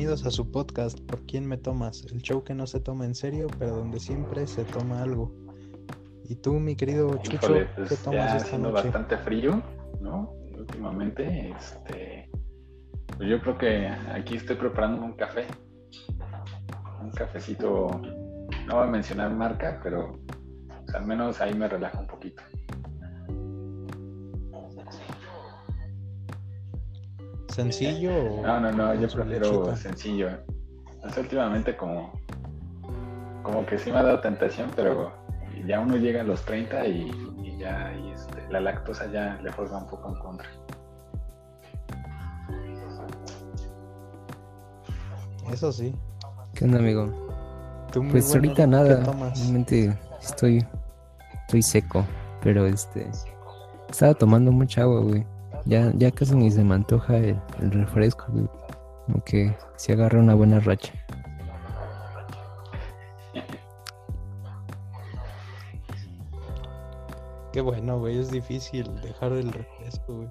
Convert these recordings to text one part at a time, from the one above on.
bienvenidos a su podcast ¿Por quién me tomas? El show que no se toma en serio, pero donde siempre se toma algo. Y tú, mi querido Chucho, pues ¿qué tomas esta noche? bastante frío, ¿no? Últimamente, este, pues yo creo que aquí estoy preparando un café, un cafecito, no voy a mencionar marca, pero pues, al menos ahí me relajo un poquito. ¿Sencillo? no, no, no, yo prefiero sencillo. últimamente como, como que sí me ha dado tentación, pero ya uno llega a los 30 y, ya este, la lactosa ya le juega un poco en contra. Eso sí. ¿Qué onda, amigo? Pues ahorita nada, realmente estoy, estoy seco, pero este, estaba tomando mucha agua, güey. Ya, ya casi ni se me antoja el, refresco, güey. Como que se agarra una buena racha. Qué bueno, güey, es difícil dejar el refresco, güey.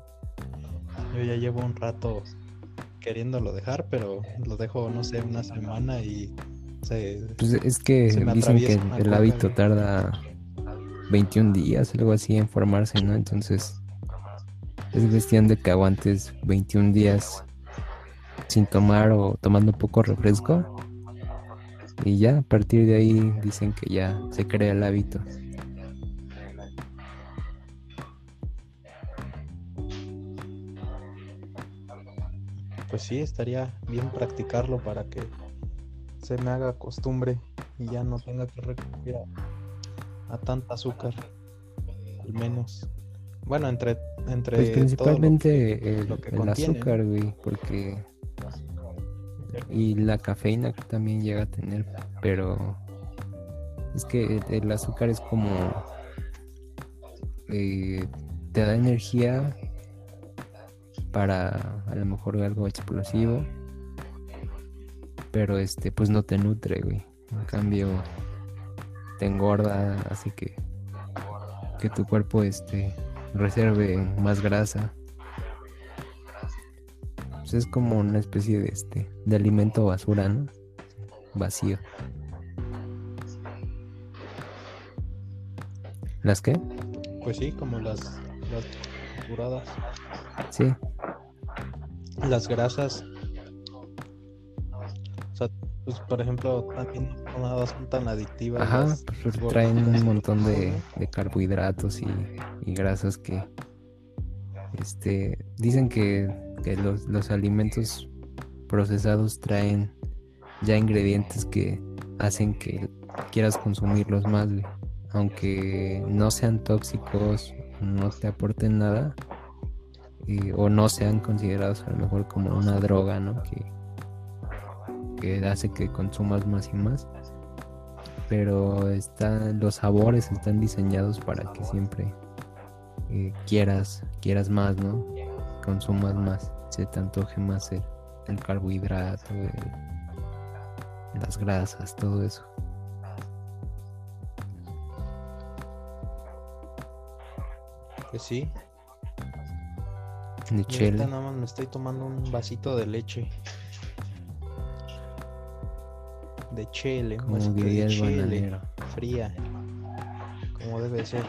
Yo ya llevo un rato queriéndolo dejar, pero lo dejo, no sé, una semana y se. Pues es que dicen que el hábito tarda 21 días, algo así, en formarse, ¿no? Entonces, es cuestión de que aguantes 21 días sin tomar o tomando poco refresco. Y ya, a partir de ahí dicen que ya se crea el hábito. Pues sí, estaría bien practicarlo para que se me haga costumbre y ya no tenga que recurrir a, a tanta azúcar, al menos. Bueno, entre, entre pues principalmente el, azúcar, güey, porque y la cafeína que también llega a tener, pero es que el azúcar es como eh, te da energía para a lo mejor algo explosivo, pero este pues no te nutre, güey. En cambio te engorda, así que que tu cuerpo este reserve más grasa. Pues es como una especie de este de alimento basura, ¿no? Vacío. ¿Las qué? Pues sí, como las, las curadas. Sí. Las grasas. O sea, pues por ejemplo, también no son tan adictivas. Ajá, pues traen un montón de, de carbohidratos y y grasas que este, dicen que, los, alimentos procesados traen ya ingredientes que hacen que quieras consumirlos más, aunque no sean tóxicos, no te aporten nada, o no sean considerados a lo mejor como una droga, ¿no? Que, que hace que consumas más y más. Pero están, los sabores están diseñados para que siempre eh, quieras, quieras más, ¿no? Consumas más, se te antoje más el, carbohidrato, las grasas, todo eso. Pues sí. Nada más me estoy tomando un vasito de leche. De chile, como diría el chile, fría. Como debe ser.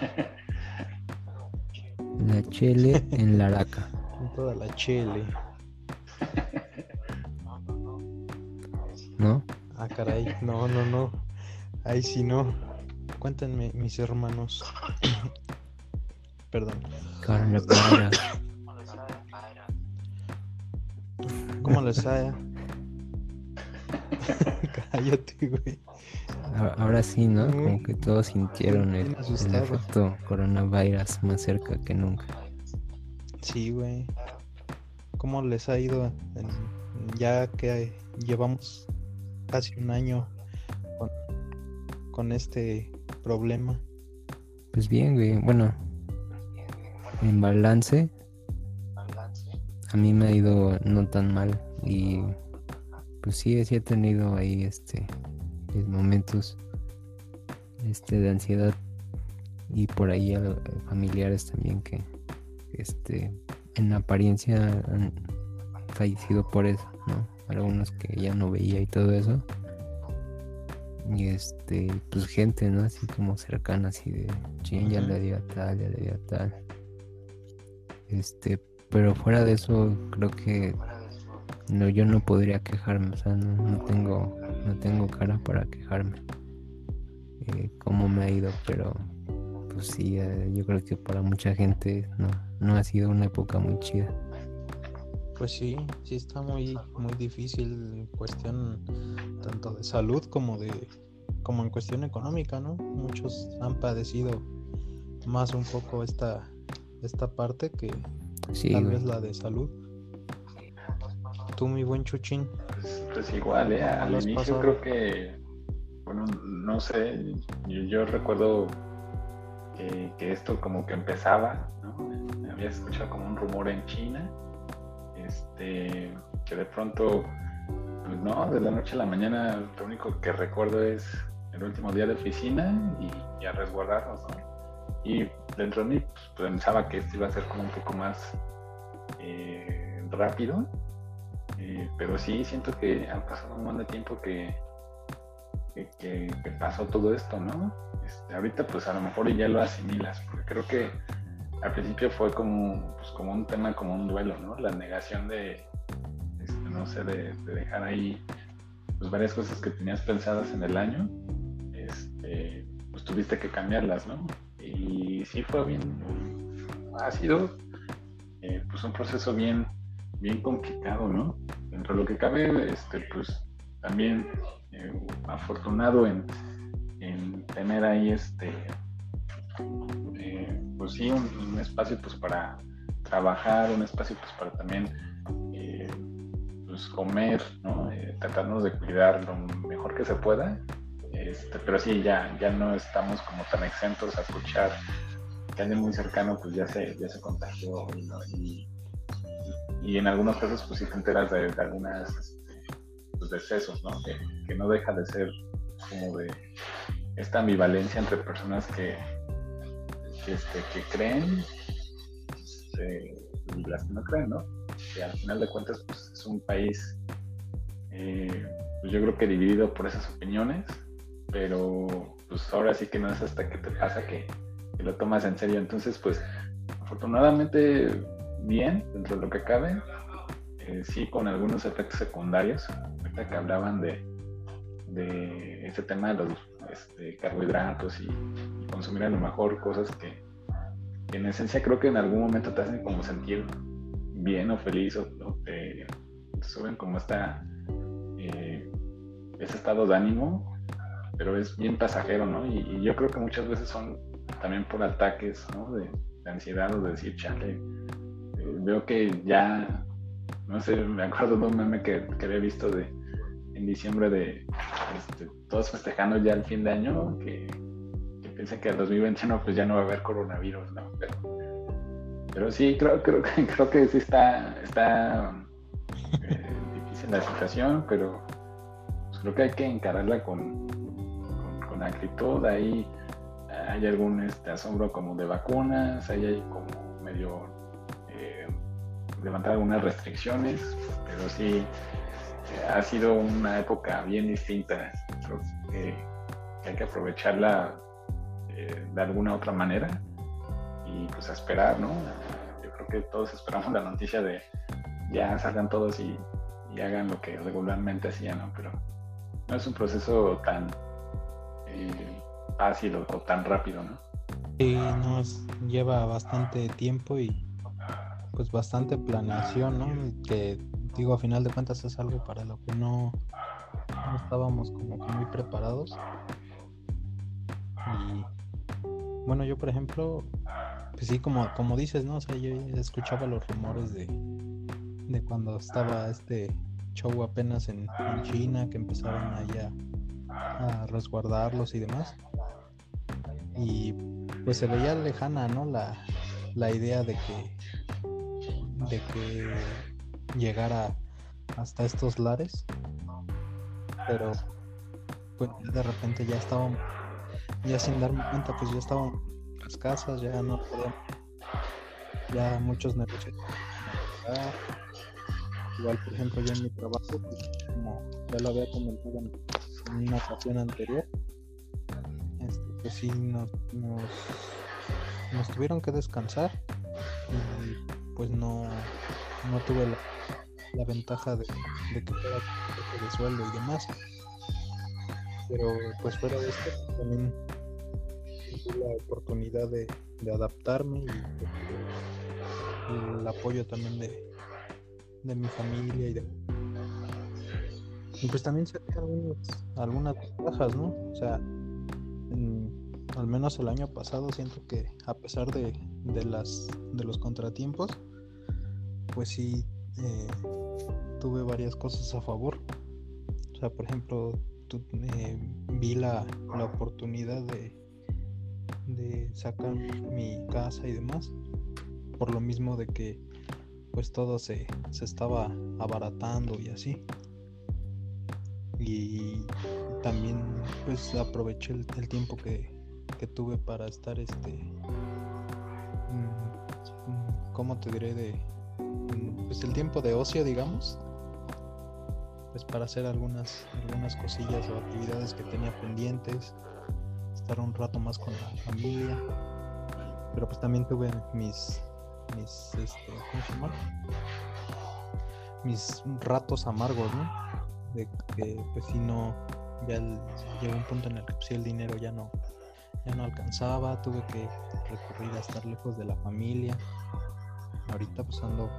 La chele en la araca. Toda la chele. ¿No? Ah, caray. No, no, no. Ahí sí no. Cuéntenme, mis hermanos. Perdón. ¿Cómo les haya? Cállate, güey. Ahora sí, ¿no? Como que todos sintieron el, el efecto coronavirus más cerca que nunca. Sí, güey. ¿Cómo les ha ido ya que llevamos casi un año con, este problema? Pues bien, güey. Bueno, en balance, a mí me ha ido no tan mal y pues sí, sí he tenido ahí este momentos este, de ansiedad y por ahí familiares también que este en apariencia han fallecido por eso, ¿no? algunos que ya no veía y todo eso. Y este, pues gente, ¿no? Así como cercana, así de, ching, ya le dio a tal, ya le dio a tal. Este, pero fuera de eso, creo que no, yo no podría quejarme, o sea, no, tengo, no tengo cara para quejarme. Eh, cómo me ha ido, pero pues sí, eh, yo creo que para mucha gente no, no ha sido una época muy chida. Pues sí, sí está muy, muy difícil en cuestión tanto de salud como de como en cuestión económica, ¿no? Muchos han padecido más un poco esta, esta parte que tal vez la de salud. Tú, mi buen Chuchín. Pues, pues igual, ¿eh? Al inicio creo que, bueno, no sé, yo, recuerdo que, que, esto como que empezaba, ¿no? Había escuchado como un rumor en China este, que de pronto, pues no, de la noche a la mañana lo único que recuerdo es el último día de oficina y, a resguardarnos, Y dentro de mí pues, pensaba que esto iba a ser como un poco más eh, rápido, eh, pero sí siento que ha pasado un montón de tiempo que, que, pasó todo esto, ¿no? Este, ahorita pues a lo mejor ya lo asimilas, porque creo que al principio fue como, pues, como un tema, como un duelo, ¿no? La negación de, este, no sé, de, dejar ahí pues, varias cosas que tenías pensadas en el año, este, pues tuviste que cambiarlas, ¿no? Y sí fue bien, ha sido eh, pues un proceso bien, bien complicado, ¿no? Dentro de lo que cabe, este, pues también eh, afortunado en, en tener ahí este pues sí, un, espacio pues para trabajar, un espacio pues para también eh, pues comer, ¿no? Eh, tratarnos de cuidar lo mejor que se pueda, este, pero sí, ya, ya no estamos como tan exentos a escuchar que alguien muy cercano pues ya se, ya se contagió y, en algunos casos pues sí te enteras de, de algunas este, pues, decesos, ¿no? Que, no deja de ser como de esta ambivalencia entre personas que que, este, que creen este, y las que no creen, ¿no? Que al final de cuentas pues, es un país, eh, pues yo creo que dividido por esas opiniones, pero pues ahora sí que no es hasta que te pasa que, lo tomas en serio. Entonces, pues afortunadamente bien dentro de lo que cabe, eh, sí con algunos efectos secundarios, ahorita que hablaban de, de ese tema de los este, carbohidratos y, consumir a lo mejor cosas que, en esencia creo que en algún momento te hacen como sentir bien o feliz o, te, suben como esta, eh, ese estado de ánimo, pero es bien pasajero, ¿no? Y, yo creo que muchas veces son también por ataques, ¿no? De, ansiedad o de decir, chale, veo que ya, no sé, me acuerdo de un meme que, que había visto de en diciembre de este, todos festejando ya el fin de año, que, que piensan que en 2021 pues ya no va a haber coronavirus, ¿no? Pero, sí, creo, creo, creo que sí está, está eh, difícil la situación, pero pues, creo que hay que encararla con, con, actitud. Ahí hay algún este, asombro como de vacunas, ahí hay como medio levantar algunas restricciones, pero sí ha sido una época bien distinta. Creo que, hay que aprovecharla eh, de alguna otra manera y pues a esperar, ¿no? Yo creo que todos esperamos la noticia de ya salgan todos y, hagan lo que regularmente hacían, ¿no? Pero no es un proceso tan eh, fácil o, tan rápido, ¿no? Sí, no, lleva bastante tiempo y pues bastante planeación, ¿no? Que digo, a final de cuentas es algo para lo que no, estábamos como que muy preparados. Y bueno, yo por ejemplo, pues sí, como, como dices, ¿no? O sea, yo escuchaba los rumores de, de cuando estaba este show apenas en, China, que empezaron allá a resguardarlos y demás. Y pues se veía lejana, ¿no? La, la idea de que de que llegara hasta estos lares. Pero pues de repente ya estaban, ya sin darme cuenta, pues ya estaban las casas, ya no podían, ya muchos negocios. igual por ejemplo yo en mi trabajo, pues, como ya lo había comentado en, una ocasión anterior, este, pues sí nos, nos, tuvieron que descansar y pues no, no tuve la, ventaja de, de que fuera de sueldo y demás. Pero pues fuera de esto también tuve la oportunidad de, adaptarme y, el apoyo también de, de mi familia y de pues también se algunas, algunas ventajas, ¿no? O sea, al menos el año pasado siento que a pesar de, de las de los contratiempos, pues sí eh, tuve varias cosas a favor. O sea, por ejemplo, eh, vi la, la oportunidad de, de sacar mi casa y demás. Por lo mismo de que pues todo se, se estaba abaratando y así. Y también pues aproveché el, tiempo que, que, tuve para estar este mm, ¿cómo te diré de pues el tiempo de ocio digamos pues para hacer algunas algunas cosillas o actividades que tenía pendientes estar un rato más con la familia. Pero pues también tuve mis mis este, ¿cómo se llama? mis ratos amargos no de que pues si no ya llegó un punto en el que pues, el dinero ya no ya no alcanzaba tuve que recurrir a estar lejos de la familia. Ahorita pues ando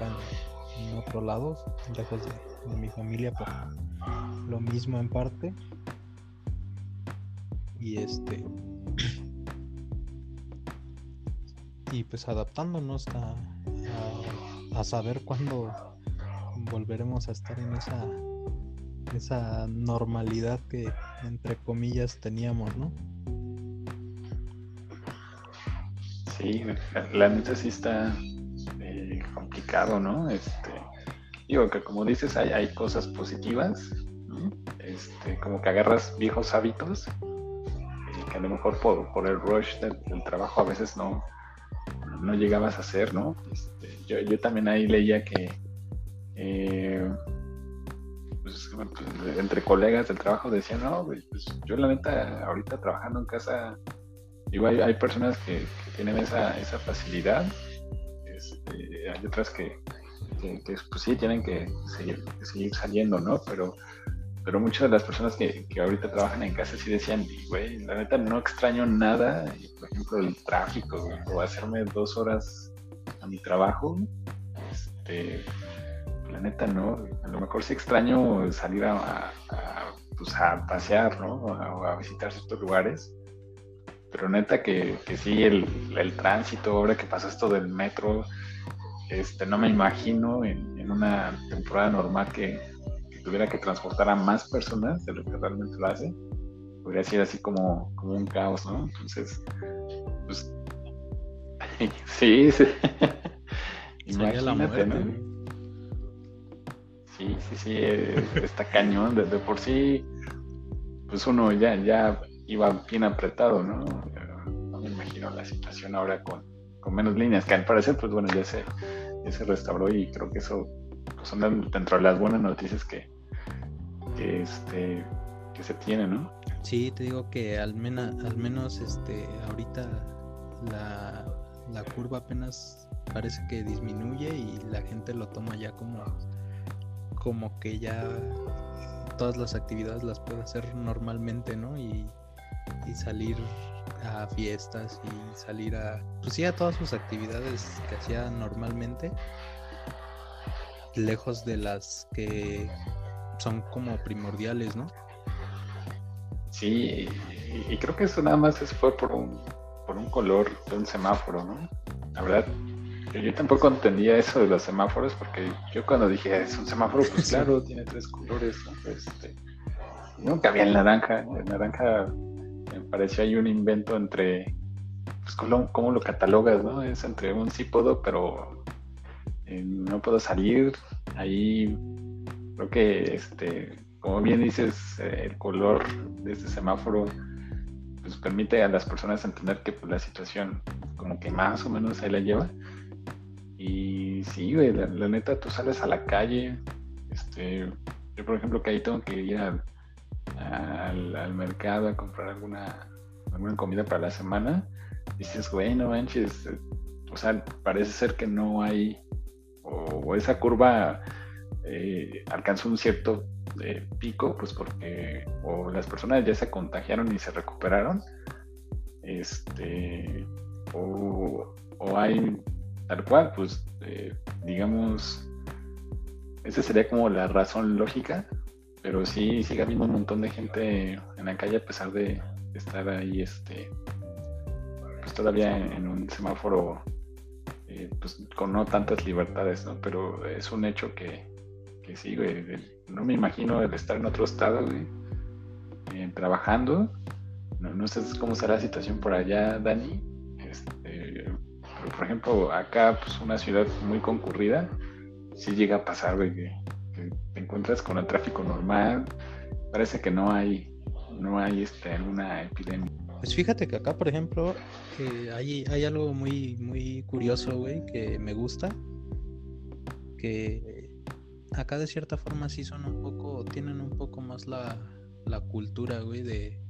en, otro lado lejos de, de mi familia por lo mismo en parte y este y pues adaptándonos a, a, saber cuándo volveremos a estar en esa esa normalidad que entre comillas teníamos, ¿no? Sí, la neta sí está ¿no? Este, digo que como dices, hay, hay cosas positivas, este, como que agarras viejos hábitos, eh, que a lo mejor por, por el rush del, trabajo a veces no, no llegabas a hacer, ¿no? Este, yo, yo, también ahí leía que eh, pues, pues, entre colegas del trabajo decían, no, pues yo la neta ahorita trabajando en casa, digo, hay, personas que, tienen esa, esa facilidad, este, hay otras que, pues sí tienen que seguir, seguir, saliendo, ¿no? Pero, pero muchas de las personas que, que ahorita trabajan en casa sí decían, güey, la neta no extraño nada, por ejemplo, el tráfico, o hacerme dos horas a mi trabajo, este, la neta no, a lo mejor sí extraño salir a, pues a pasear, ¿no? O a, visitar ciertos lugares, pero neta que, que sí, el, el, tránsito, ahora que pasa esto del metro, este, no me imagino en, una temporada normal que, tuviera que transportar a más personas de lo que realmente lo hace. Podría ser así como, como un caos, ¿no? Entonces, pues, sí, sí. Imagínate, ¿no? Sí, sí, sí, eh, está cañón. De, por sí, pues uno ya, ya iba bien apretado, ¿no? No me imagino la situación ahora con, con menos líneas, que al parecer, pues bueno, ya se, restauró y creo que eso pues, son dentro de las buenas noticias que, este, que se tienen, ¿no? Sí, te digo que al, menos al menos este, ahorita la, la curva apenas parece que disminuye y la gente lo toma ya como, como que ya todas las actividades las puede hacer normalmente, ¿no? Y, y salir a fiestas y salir a, pues sí, a todas sus actividades que hacía normalmente, lejos de las que son como primordiales, ¿no? Sí, y, creo que eso nada más fue por un, por un color de un semáforo, ¿no? La verdad, yo tampoco entendía eso de los semáforos, porque yo cuando dije es un semáforo, pues claro, tiene tres colores, ¿no? Este, nunca había el naranja, el naranja pareció ahí un invento entre, pues cómo, lo catalogas, ¿no? Es entre un sí pero eh, no puedo salir. Ahí creo que, este, como bien dices, eh, el color de este semáforo pues permite a las personas entender que pues, la situación como que más o menos se la lleva. Y sí, güey, la, neta, tú sales a la calle. Este, yo, por ejemplo, que ahí tengo que ir al, mercado a comprar alguna, alguna comida para la semana. Dices, güey, no manches. O sea, parece ser que no hay. O, esa curva eh, alcanzó un cierto eh, pico, pues porque o las personas ya se contagiaron y se recuperaron, este, o, hay tal cual, pues eh, digamos, esa sería como la razón lógica, pero sí sigue habiendo un montón de gente en la calle a pesar de estar ahí, este, pues todavía en, un semáforo, eh, pues con no tantas libertades, ¿no? Pero es un hecho que, que sí, güey, no me imagino el estar en otro estado, güey, eh, trabajando. No, sé cómo será la situación por allá, Dani. Este, pero, por ejemplo, acá, pues una ciudad muy concurrida, sí llega a pasar, güey, que, te encuentras con el tráfico normal. Parece que no hay, no hay este, alguna epidemia. Pues fíjate que acá, por ejemplo, eh, hay, hay algo muy, muy curioso, güey, que me gusta. Que acá de cierta forma sí son un poco, tienen un poco más la, la cultura, güey, de,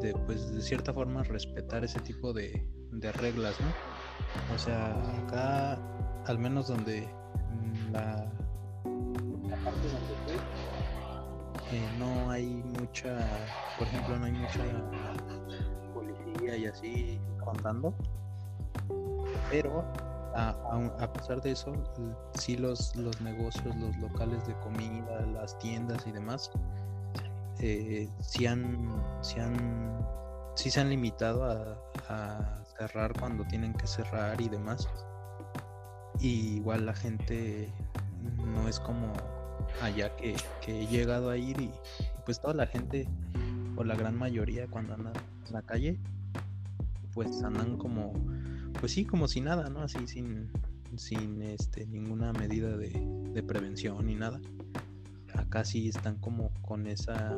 de, pues, de cierta forma respetar ese tipo de, de reglas, ¿no? O sea, acá, al menos donde la, no hay mucha, por ejemplo, no hay mucha policía y así contando, pero a, pesar de eso, sí los, los negocios, los locales de comida, las tiendas y demás, eh, sí, han, sí, han, sí se han limitado a, cerrar cuando tienen que cerrar y demás. Y igual la gente no es como allá que, que he llegado a ir y pues toda la gente o la gran mayoría cuando andan en la calle pues andan como pues sí, como si nada, ¿no? Así sin, sin este, ninguna medida de, prevención ni nada. Acá sí están como con esa,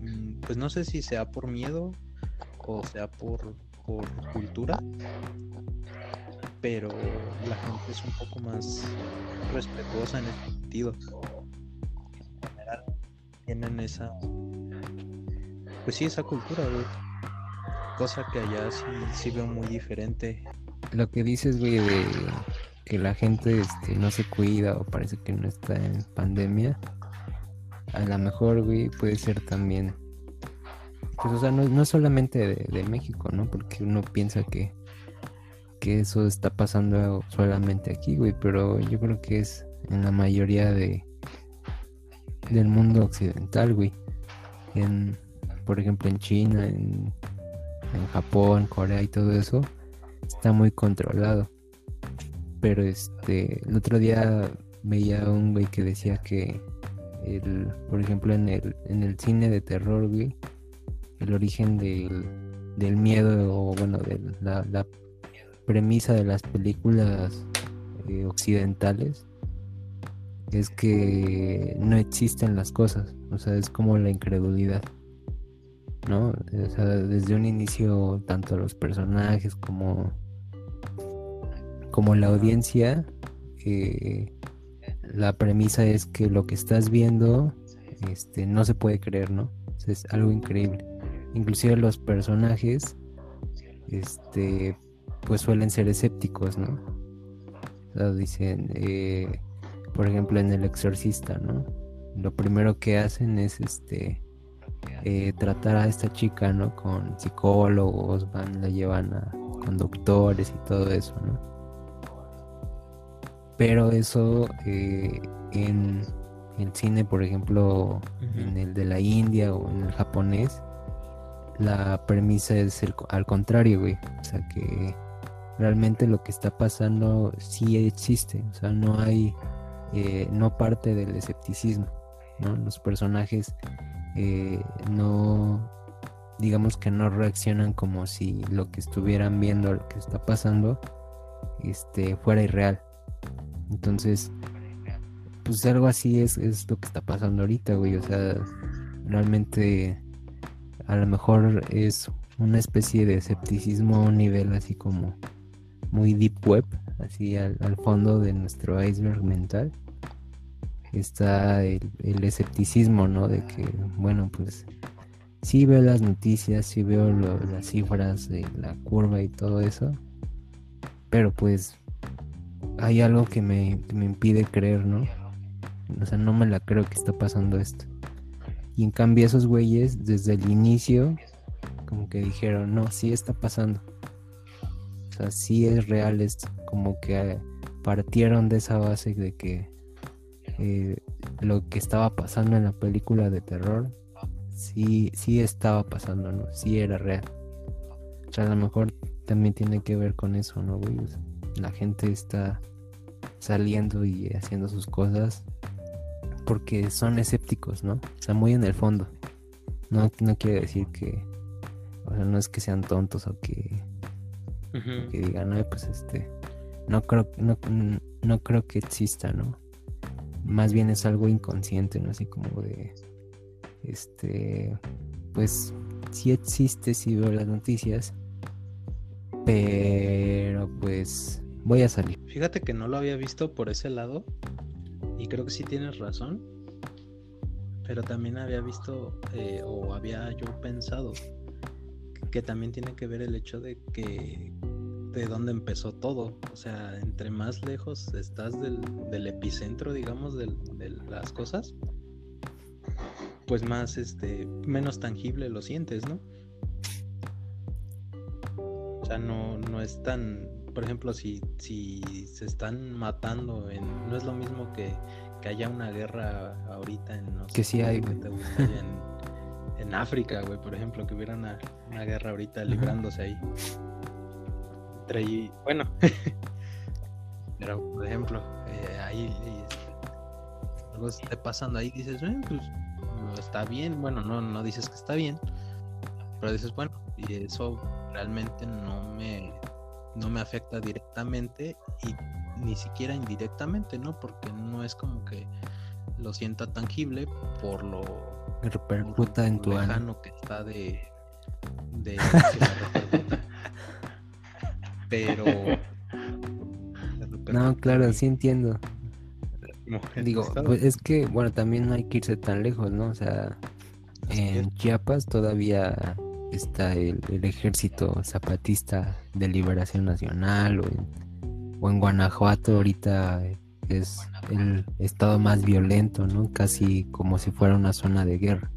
mm, pues no sé si sea por miedo o sea por, por cultura, pero la gente es un poco más respetuosa en ese sentido. Tienen esa, pues sí, esa cultura, Cosa que allá sí, sí veo muy diferente lo que dices, güey, de que la gente este, no se cuida o parece que no está en pandemia, a lo mejor, güey, puede ser también. Pues, o sea, no, no solamente de, México, ¿no? Porque uno piensa que, que eso está pasando solamente aquí, güey, pero yo creo que es en la mayoría de del mundo occidental, güey. En, por ejemplo, en China, en, en Japón, Corea y todo eso está muy controlado. Pero este, el otro día veía un güey que decía que, el, por ejemplo, en el, en el cine de terror, güey, el origen del, del miedo, o bueno, de la, premisa de las películas eh, occidentales es que no existen las cosas, o sea, es como la incredulidad. ¿no? O sea, desde un inicio, tanto los personajes como, como la audiencia, eh, la premisa es que lo que estás viendo este, no se puede creer, ¿no? es algo increíble. Inclusive los personajes, este, pues suelen ser escépticos, ¿no? dicen, eh, por ejemplo, en El Exorcista, ¿no? Lo primero que hacen es, este, eh, tratar a esta chica, ¿no? Con psicólogos, van, la llevan a conductores y todo eso, ¿no? Pero eso eh, en el cine, por ejemplo, en el de la India o en el japonés, la premisa es al contrario, güey. O sea que realmente lo que está pasando sí existe. O sea, no hay, eh, no parte del escepticismo, ¿no? Los personajes eh, no, digamos que no reaccionan como si lo que estuvieran viendo, lo que está pasando, este, fuera irreal. Entonces, pues algo así es, es lo que está pasando ahorita, güey. O sea, realmente a lo mejor es una especie de escepticismo a un nivel así como muy deep web, así al, fondo de nuestro iceberg mental, está el, escepticismo, ¿no? De que, bueno, pues sí veo las noticias, sí veo las cifras de la curva y todo eso, pero pues hay algo que me, que me impide creer, ¿no? O sea, no me la creo que está pasando esto. Y en cambio esos güeyes desde el inicio como que dijeron, no, sí está pasando. O sea, sí es real esto. Como que partieron de esa base de que eh, lo que estaba pasando en la película de terror, sí, sí estaba pasando, ¿no? Sí era real. O sea, a lo mejor también tiene que ver con eso, ¿no, güey? la gente está saliendo y haciendo sus cosas porque son escépticos, ¿no? O sea, muy en el fondo. No, no quiere decir que, o sea, no es que sean tontos o que, que digan, no, pues este, no creo, no, no creo que exista, ¿no? Más bien es algo inconsciente, ¿no? Así como de, este, pues sí existe, sí veo las noticias, pero pues voy a salir. Fíjate que no lo había visto por ese lado y creo que sí tienes razón, pero también había visto eh, o había yo pensado que también tiene que ver el hecho de que de dónde empezó todo. O sea, entre más lejos estás del, epicentro, digamos, de las cosas, pues más, este, menos tangible lo sientes, ¿no? O sea, no, no es tan, por ejemplo, si, si se están matando, en, no es lo mismo que, que haya una guerra ahorita en... que sí hay, en, África, güey, por ejemplo, que hubiera una, guerra ahorita librándose ahí. Entre, bueno, pero por ejemplo, eh, ahí algo esté pasando ahí, dices, eh, pues está bien, bueno, no, no dices que está bien, pero dices, bueno, y eso realmente no me no me afecta directamente y ni siquiera indirectamente, ¿no? Porque no es como que lo sienta tangible por lo repercuta en tu lejano que está de, de pero no claro sí entiendo digo pues es que bueno también no hay que irse tan lejos no o sea en Chiapas todavía está el, ejército zapatista de liberación nacional o en, Guanajuato ahorita es el estado más violento, ¿no? Casi como si fuera una zona de guerra.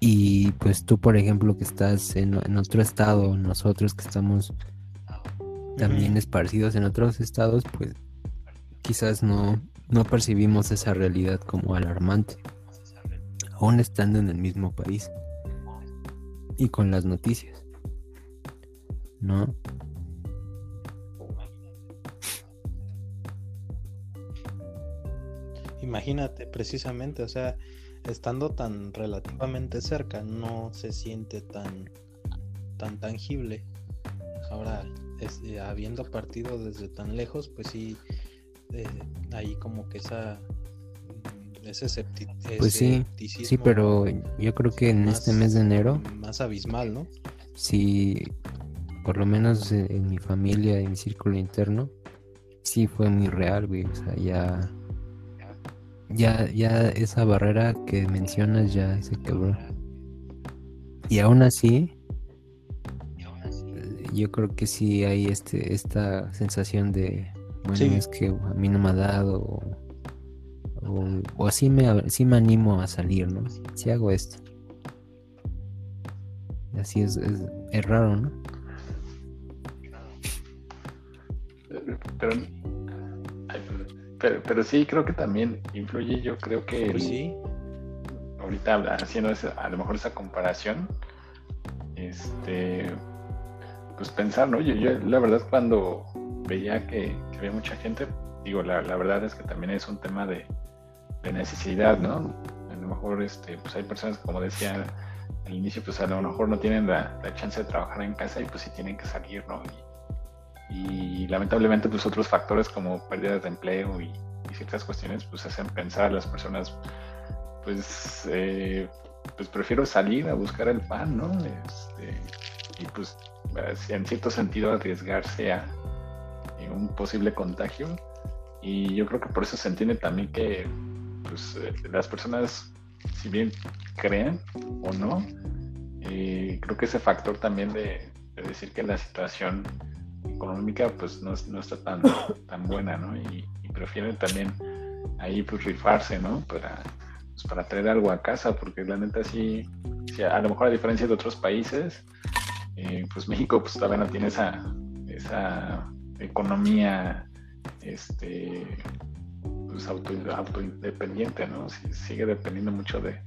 Y pues tú, por ejemplo, que estás en, otro estado, nosotros que estamos también esparcidos en otros estados, pues quizás no, no percibimos esa realidad como alarmante, aún estando en el mismo país y con las noticias. ¿No? Imagínate, precisamente, o sea, estando tan relativamente cerca, no se siente tan, tan tangible. Ahora, eh, habiendo partido desde tan lejos, pues sí, eh, ahí como que esa ese Pues sí, sí, pero yo creo que en este mes de enero... Más abismal, ¿no? Sí, por lo menos en, mi familia, en mi círculo interno, sí fue muy real, güey. O sea, ya... Ya, ya esa barrera que mencionas ya se quebró. Y aún así, yo creo que sí hay este, esta sensación de, bueno, es que a mí no me ha dado, o, así, me, me animo a salir, ¿no? Si hago esto. Así es, es, raro, ¿no? Pero, pero, sí, creo que también influye, yo creo que... Pues sí. Ahorita haciendo a lo mejor esa comparación, este, pues pensar, ¿no? Yo, yo la verdad cuando veía que, había mucha gente, digo, la, la, verdad es que también es un tema de, necesidad, ¿no? A lo mejor este, pues hay personas, como decía al inicio, pues a lo mejor no tienen la, chance de trabajar en casa y pues sí tienen que salir, ¿no? Y, lamentablemente pues otros factores como pérdidas de empleo y, ciertas cuestiones pues hacen pensar a las personas pues, eh, pues prefiero salir a buscar el pan, ¿no? Este, y pues en cierto sentido arriesgarse a un posible contagio. Y yo creo que por eso se entiende también que pues, eh, las personas, si bien creen o no, eh, creo que ese factor también de, decir que la situación económica pues no, está tan, tan buena, ¿no? Y, prefieren también ahí pues rifarse, ¿no? Para, pues, para traer algo a casa, porque la neta sí, a lo mejor a diferencia de otros países, eh, pues México pues todavía no tiene esa, esa economía este pues auto, auto independiente, ¿no? sigue dependiendo mucho de,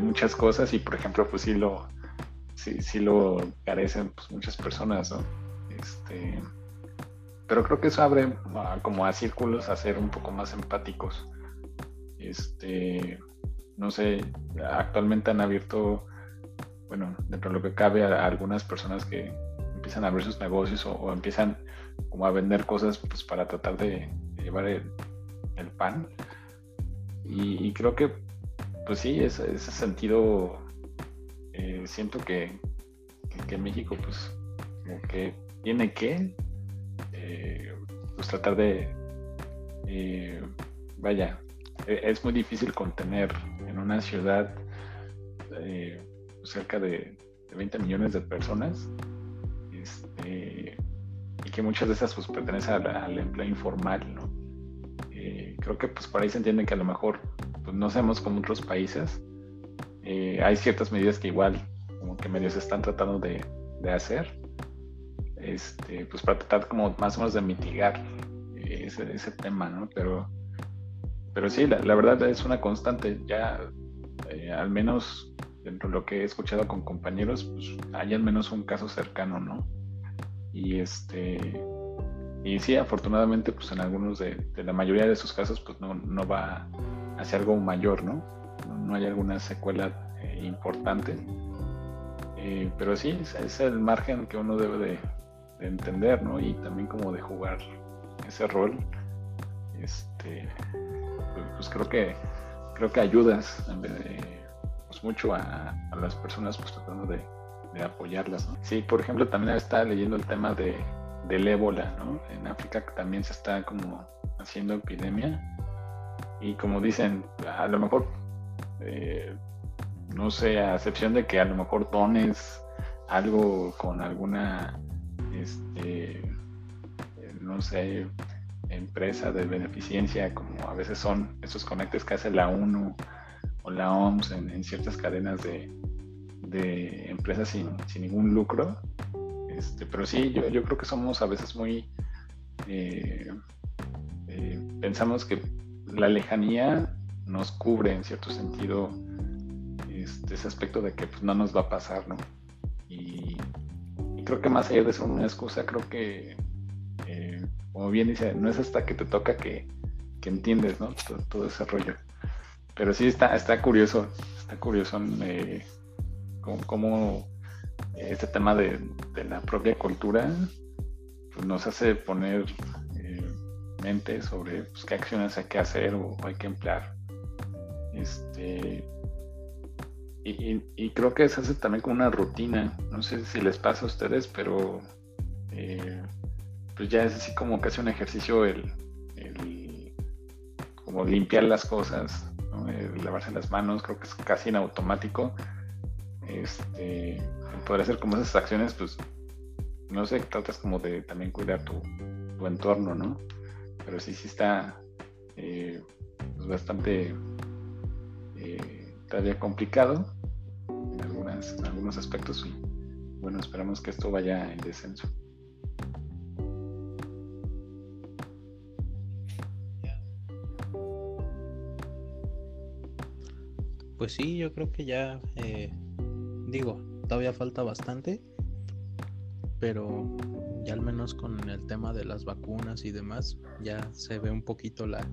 muchas cosas y por ejemplo pues sí lo sí, sí lo carecen pues, muchas personas, ¿no? Este, pero creo que eso abre como a círculos a ser un poco más empáticos. Este, no sé, actualmente han abierto, bueno, dentro de lo que cabe algunas personas que empiezan a abrir sus negocios o, empiezan como a vender cosas pues para tratar de, llevar el, pan. Y, creo que, pues sí, ese, ese sentido, eh, siento que, que, México, pues, como que tiene que, eh, pues tratar de, eh, vaya, e, es muy difícil contener en una ciudad cerca de, 20 millones de personas este, y que muchas de esas pues pertenecen al, empleo informal, ¿no? Eh, creo que pues por ahí se entiende que a lo mejor pues, no seamos como otros países. Eh, hay ciertas medidas que igual como que medios están tratando de, hacer, este, pues para tratar como más o menos de mitigar ese, ese tema, ¿no? Pero, pero sí, la, verdad es una constante, ya eh, al menos dentro de lo que he escuchado con compañeros, pues hay al menos un caso cercano, ¿no? Y este y sí, afortunadamente, pues en algunos de, la mayoría de esos casos, pues no, no va hacia algo mayor, ¿no? No, hay alguna secuela eh, importante. Eh, pero sí, es, el margen que uno debe de, entender, ¿no? Y también como de jugar ese rol. Este, pues, creo que creo que ayudas pues mucho a, las personas pues tratando de, de apoyarlas. Sí, por ejemplo, también estaba leyendo el tema de, del ébola, ¿no? En África también se está como haciendo epidemia. Y como dicen, a lo mejor, eh, no sé, a excepción de que a lo mejor dones algo con alguna, este, no sé, empresa de beneficencia, como a veces son esos conectes que hace la ONU o la OMS en ciertas cadenas de, empresas sin, ningún lucro. Este, pero sí, yo, yo, creo que somos a veces muy... Eh, eh, pensamos que la lejanía nos cubre en cierto sentido este, ese aspecto de que pues, no nos va a pasar, ¿no? Y, creo que más allá de ser una excusa, creo que, eh, como bien dice, no es hasta que te toca que, entiendes, ¿no? Todo, ese rollo. Pero sí está, está curioso, está curioso. Eh, cómo, este tema de, la propia cultura pues, nos hace poner eh, mente sobre pues, qué acciones hay que hacer o, hay que emplear. Este, y, creo que se hace también como una rutina. No sé si les pasa a ustedes, pero eh, pues ya es así como casi un ejercicio el, como limpiar las cosas, lavarse las manos, creo que es casi en automático este, poder hacer como esas acciones, pues, no sé, tratas como de también cuidar tu, entorno, ¿no? Pero sí, sí está eh, pues bastante eh, todavía complicado en, algunas, en algunos aspectos y bueno, esperamos que esto vaya en descenso. Pues sí, yo creo que ya eh, digo, todavía falta bastante, pero ya al menos con el tema de las vacunas y demás, ya se ve un poquito la,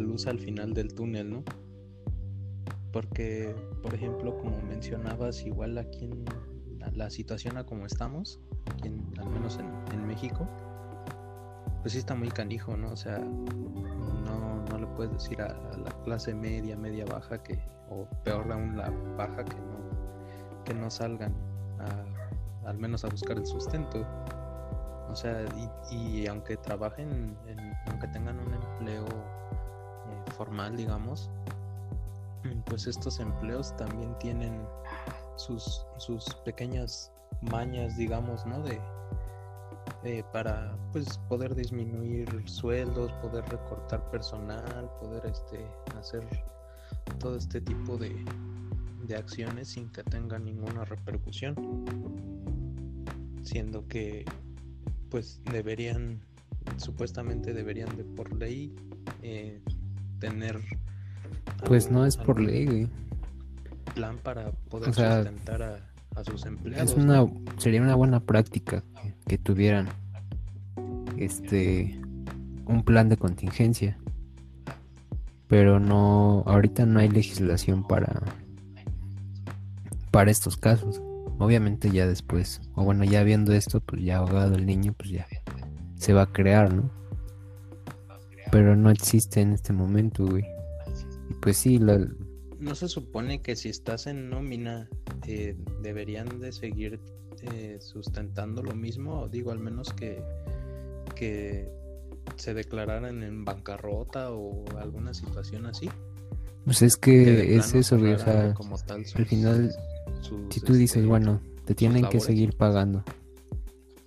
luz al final del túnel, ¿no? Porque, por ejemplo, como mencionabas, igual aquí en la situación a como estamos, aquí al menos en, México, pues sí está muy canijo, ¿no? O sea, puedes decir a, la clase media, media baja que, o peor aún la baja que no, que no salgan a, al menos a buscar el sustento. O sea, y, aunque trabajen, aunque tengan un empleo eh, formal, digamos, pues estos empleos también tienen sus, sus pequeñas mañas, digamos, ¿no? De, para pues poder disminuir sueldos, poder recortar personal, poder este hacer todo este tipo de, de acciones sin que tenga ninguna repercusión. Siendo que pues deberían, supuestamente deberían de por ley eh, tener... Pues no es por ley, güey. Plan para poder sustentar a, sus empleados. Es una, sería una buena práctica que, tuvieran este un plan de contingencia. Pero no, ahorita no hay legislación para para estos casos. Obviamente ya después, o bueno, ya viendo esto, pues ya ahogado el niño, pues ya se va a crear, ¿no? Pero no existe en este momento, güey. Y pues sí, la... No se supone que si estás en nómina eh, deberían de seguir eh, sustentando lo mismo, digo, al menos que, que se declararan en bancarrota o alguna situación así. Pues es que, es eso, güey, o sea, al final si tú dices, este, bueno, te tienen que seguir pagando.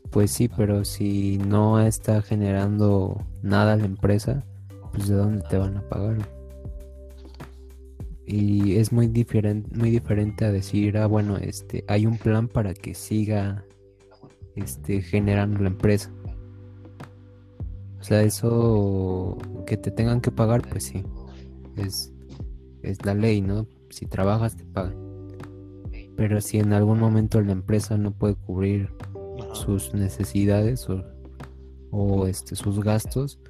Pues sí, pero si no está generando nada la empresa, pues de dónde te van a pagar. Y es muy diferente, muy diferente a decir, ah, bueno, este, hay un plan para que siga este, generando la empresa. O sea, eso que te tengan que pagar, pues sí, es, es la ley, ¿no? Si trabajas, te pagan. Pero si en algún momento la empresa no puede cubrir sus necesidades o, este, sus gastos,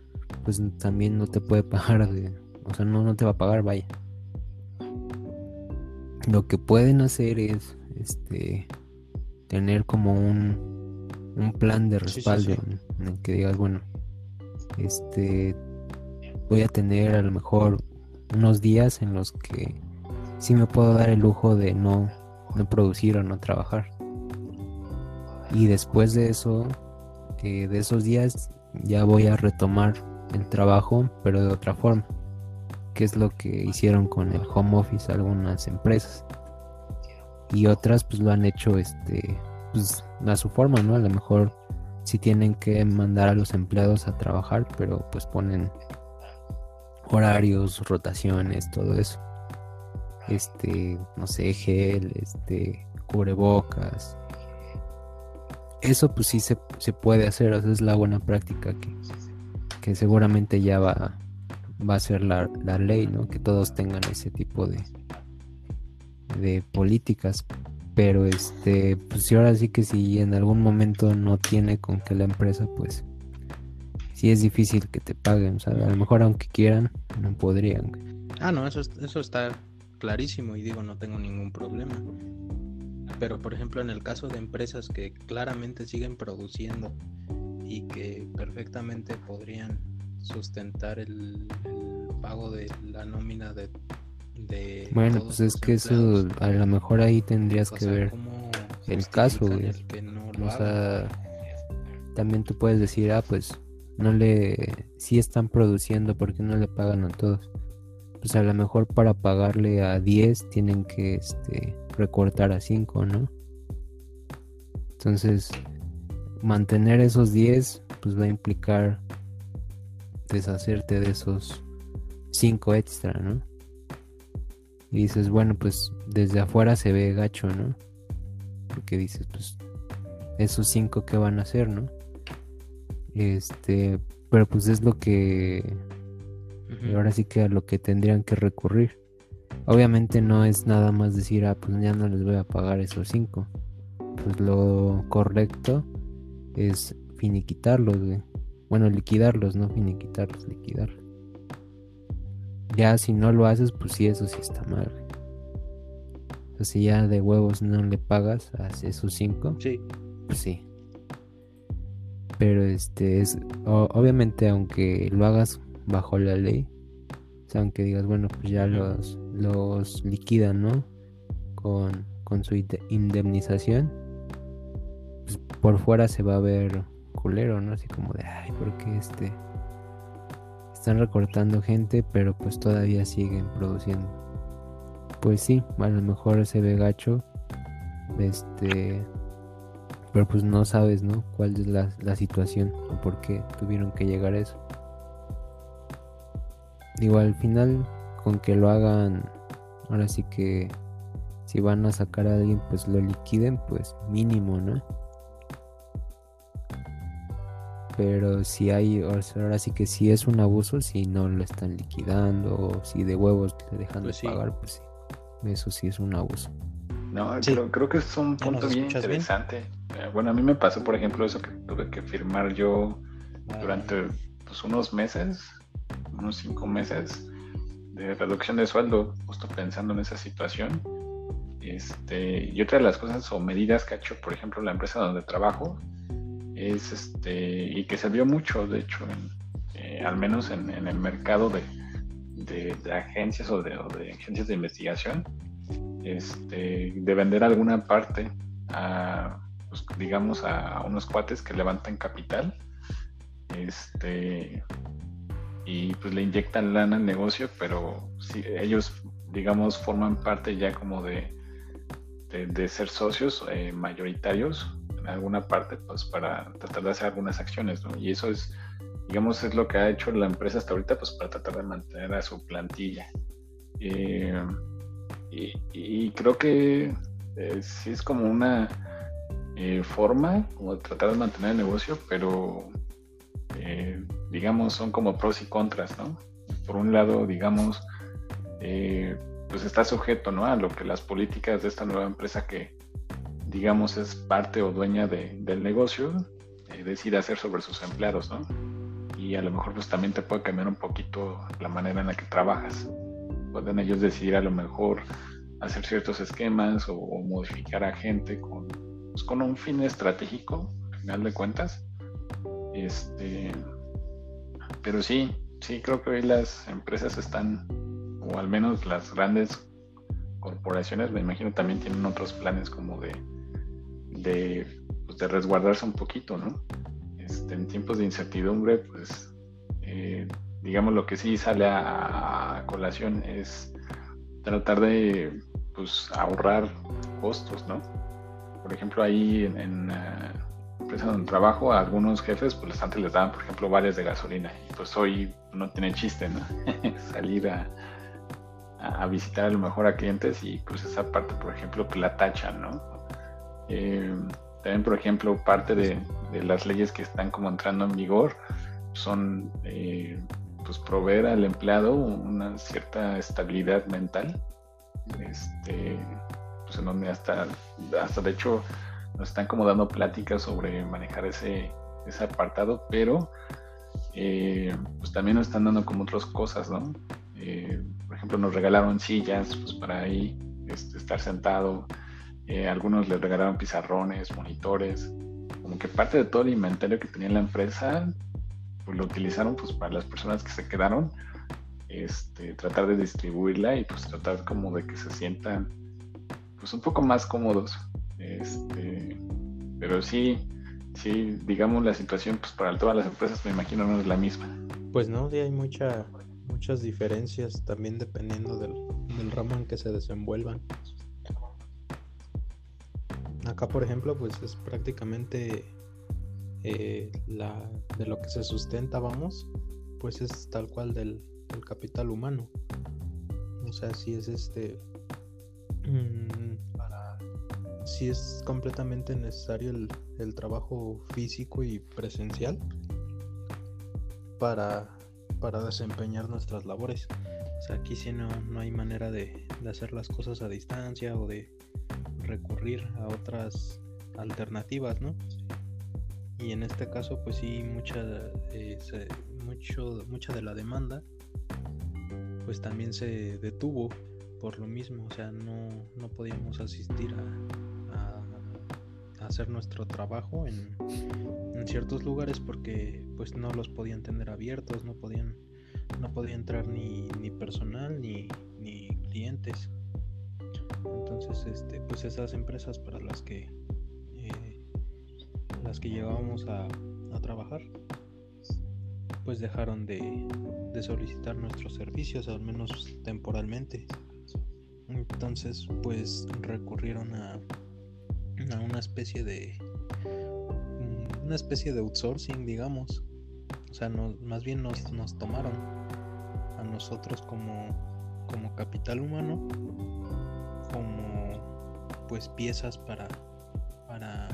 pues también no te puede pagar de, o sea, no, no te va a pagar, vaya. Lo que pueden hacer es este tener como un, un plan de respaldo En, el que digas, bueno, este voy a tener a lo mejor unos días en los que sí me puedo dar el lujo de no no producir o no trabajar. Y después de eso, eh, de esos días, ya voy a retomar el trabajo, pero de otra forma, que es lo que hicieron con el home office algunas empresas. Y otras pues lo han hecho este pues a su forma, ¿no? A lo mejor si tienen que mandar a los empleados a trabajar, pero pues ponen horarios, rotaciones, todo eso este, no sé, gel, este, cubrebocas. Eso pues sí se, puede hacer, esa es la buena práctica que, que seguramente ya va, va a ser la, ley, ¿no? Que todos tengan ese tipo de, de políticas. Pero este, pues si ahora sí que si en algún momento no tiene con que la empresa, pues sí es difícil que te paguen. O sea, a lo mejor aunque quieran, no podrían. Ah, no, eso, eso está clarísimo y digo no tengo ningún problema. Pero por ejemplo en el caso de empresas que claramente siguen produciendo y que perfectamente podrían sustentar el, pago de la nómina de... de bueno, pues es que eso a lo mejor ahí tendrías que ver el caso. o sea, también tú puedes decir, ah, pues no le... Si están produciendo, porque no le pagan a todos? pues a lo mejor para pagarle a 10 tienen que este, recortar a 5, ¿no? Entonces, mantener esos 10 pues va a implicar deshacerte de esos 5 extra, ¿no? Y dices, bueno, pues desde afuera se ve gacho, ¿no? Porque dices, pues esos 5 que van a hacer, ¿no? Este, pero pues es lo que ahora sí que a lo que tendrían que recurrir. Obviamente no es nada más decir, ah, pues ya no les voy a pagar esos cinco. Pues lo correcto es finiquitarlos, güey. Bueno, liquidarlos, no finiquitarlos, liquidarlos. Ya si no lo haces, pues sí, eso sí está mal. O sea, si ya de huevos no le pagas a esos cinco, sí. pues sí. Pero este es, obviamente, aunque lo hagas bajo la ley. O sea, aunque digas, bueno, pues ya los, los liquidan, ¿no? Con, con su indemnización. por fuera se va a ver culero, ¿no? Así como de, ay, porque este están recortando gente, pero pues todavía siguen produciendo. Pues sí, a lo mejor se ve gacho, este, pero pues no sabes, ¿no? ¿Cuál es la, la situación o por qué tuvieron que llegar a eso? Digo, al final, con que lo hagan, ahora sí que si van a sacar a alguien, pues lo liquiden, pues mínimo, ¿no? Pero si hay, ahora sí que si es un abuso, si no lo están liquidando, o si de huevos le dejan pues de pagar, pues sí, eso sí es un abuso. No, creo, que es un punto bien interesante. Eh, bueno, a mí me pasó, por ejemplo, eso que tuve que firmar yo durante pues, unos meses, unos cinco meses de reducción de sueldo, justo pensando en esa situación. Este, y otra de las cosas o medidas que ha hecho, por ejemplo, la empresa donde trabajo, es este, y que se vio mucho, de hecho, eh, al menos en, el mercado de, de, agencias o de, agencias de investigación, este, de vender alguna parte a, pues, digamos, a unos cuates que levantan capital, este, y pues le inyectan lana al negocio, pero si ellos, digamos, forman parte ya como de, de, ser socios eh, mayoritarios en alguna parte, pues para tratar de hacer algunas acciones, ¿no? Y eso es, digamos, es lo que ha hecho la empresa hasta ahorita, pues para tratar de mantener a su plantilla. Eh, y, creo que eh, sí es como una eh, forma como de tratar de mantener el negocio, pero digamos son como pros y contras, ¿no? Por un lado, digamos, pues está sujeto, ¿no? A lo que las políticas de esta nueva empresa que, digamos, es parte o dueña del negocio, eh, decide hacer sobre sus empleados, ¿no? Y a lo mejor pues también te puede cambiar un poquito la manera en la que trabajas. Pueden ellos decidir a lo mejor hacer ciertos esquemas o, modificar a gente con, pues, con un fin estratégico, al final de cuentas. Este, pero sí, sí creo que hoy las empresas están, o al menos las grandes corporaciones, me imagino también tienen otros planes como de pues, de, resguardarse un poquito, ¿no? Este, en tiempos de incertidumbre, pues, eh, digamos, lo que sí sale a, colación es tratar de, pues, ahorrar costos, ¿no? Por ejemplo, ahí en, la empresa donde trabajo, a algunos jefes, pues antes les daban, por ejemplo, varias de gasolina. Y pues hoy no tiene chiste, ¿no? Salir a, visitar a lo mejor a clientes y pues esa parte, por ejemplo, que la tachan, ¿no? Eh, también, por ejemplo, parte de, las leyes que están como entrando en vigor son eh, pues proveer al empleado una cierta estabilidad mental, este, pues en donde hasta, hasta de hecho nos están como dando pláticas sobre manejar ese, ese apartado, pero eh, pues también nos están dando como otras cosas, ¿no? por ejemplo, nos regalaron sillas pues para ahí este, estar sentado, eh, algunos les regalaron pizarrones, monitores, como que parte de todo el inventario que tenía la empresa, pues lo utilizaron pues para las personas que se quedaron, este, tratar de distribuirla y pues tratar como de que se sientan pues un poco más cómodos. Este, pero sí, sí, digamos la situación pues para todas las empresas me imagino no es la misma. Pues no, sí hay mucha, muchas diferencias también dependiendo del, del ramo en que se desenvuelvan. Acá, por ejemplo, pues es prácticamente eh, la, de lo que se sustenta, vamos, pues es tal cual del, capital humano. O sea, si es este. Mm, para, si es completamente necesario el, trabajo físico y presencial para, para desempeñar nuestras labores. O sea, aquí sí no, no hay manera de, de hacer las cosas a distancia o de recurrir a otras alternativas, ¿no? Y en este caso, pues sí, mucha, eh, mucho, mucha de la demanda, pues también se detuvo por lo mismo, o sea, no, no podíamos asistir a, a, hacer nuestro trabajo en, en, ciertos lugares porque pues no los podían tener abiertos, no podían, no podía entrar ni, ni personal ni, ni clientes. Entonces, este, pues esas empresas para las que eh, las que llegábamos a, trabajar, pues dejaron de, solicitar nuestros servicios, al menos temporalmente. Entonces, pues recurrieron a, a una especie de mm, una especie de outsourcing, digamos. O sea, más bien nos, nos tomaron a nosotros como, como capital humano, pues piezas para, para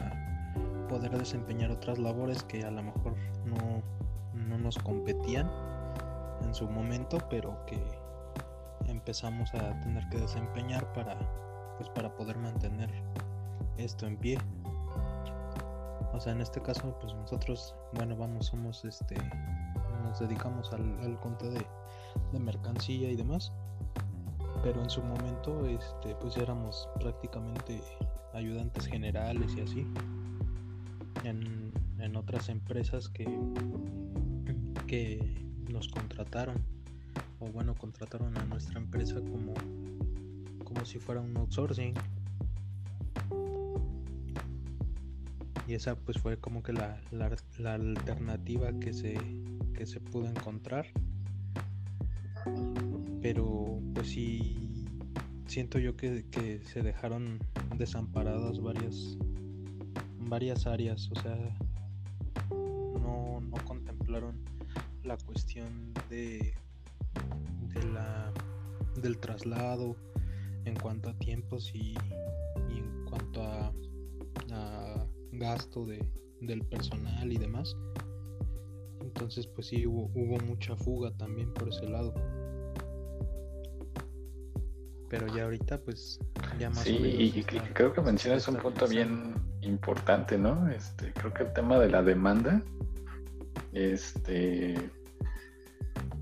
poder desempeñar otras labores que a lo mejor no, no nos competían en su momento, pero que empezamos a tener que desempeñar para, pues, para poder mantener esto en pie. O sea, en este caso, pues nosotros, bueno, vamos, somos este, nos dedicamos al, al conte de, de, mercancía y demás. Pero en su momento, este, pues éramos prácticamente ayudantes generales y así. En, en otras empresas que, que nos contrataron o bueno contrataron a nuestra empresa como como si fuera un outsourcing y esa pues fue como que la, la, alternativa que se que se pudo encontrar pero pues sí siento yo que, que se dejaron desamparadas varias varias áreas o sea no, no contemplaron la cuestión de, de la del traslado en cuanto a tiempos y, en cuanto a, a gasto de, del personal y demás. Entonces pues sí hubo, hubo mucha fuga también por ese lado. Pero ya ahorita pues ya más Sí, y creo que mencionas un punto bien importante, ¿no? Este, creo que el tema de la demanda, este,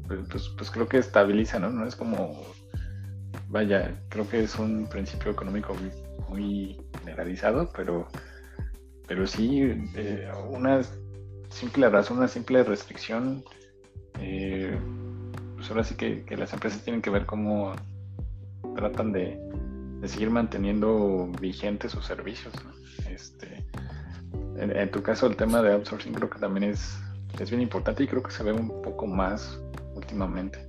pues, pues, pues creo que estabiliza, ¿no? No es como, vaya, creo que es un principio económico muy generalizado, pero pero sí, eh, una simple razón, una simple restricción, eh, pues ahora sí que, las empresas tienen que ver cómo tratan de, seguir manteniendo vigentes sus servicios. Este, en, tu caso, el tema de outsourcing creo que también es, es bien importante y creo que se ve un poco más últimamente.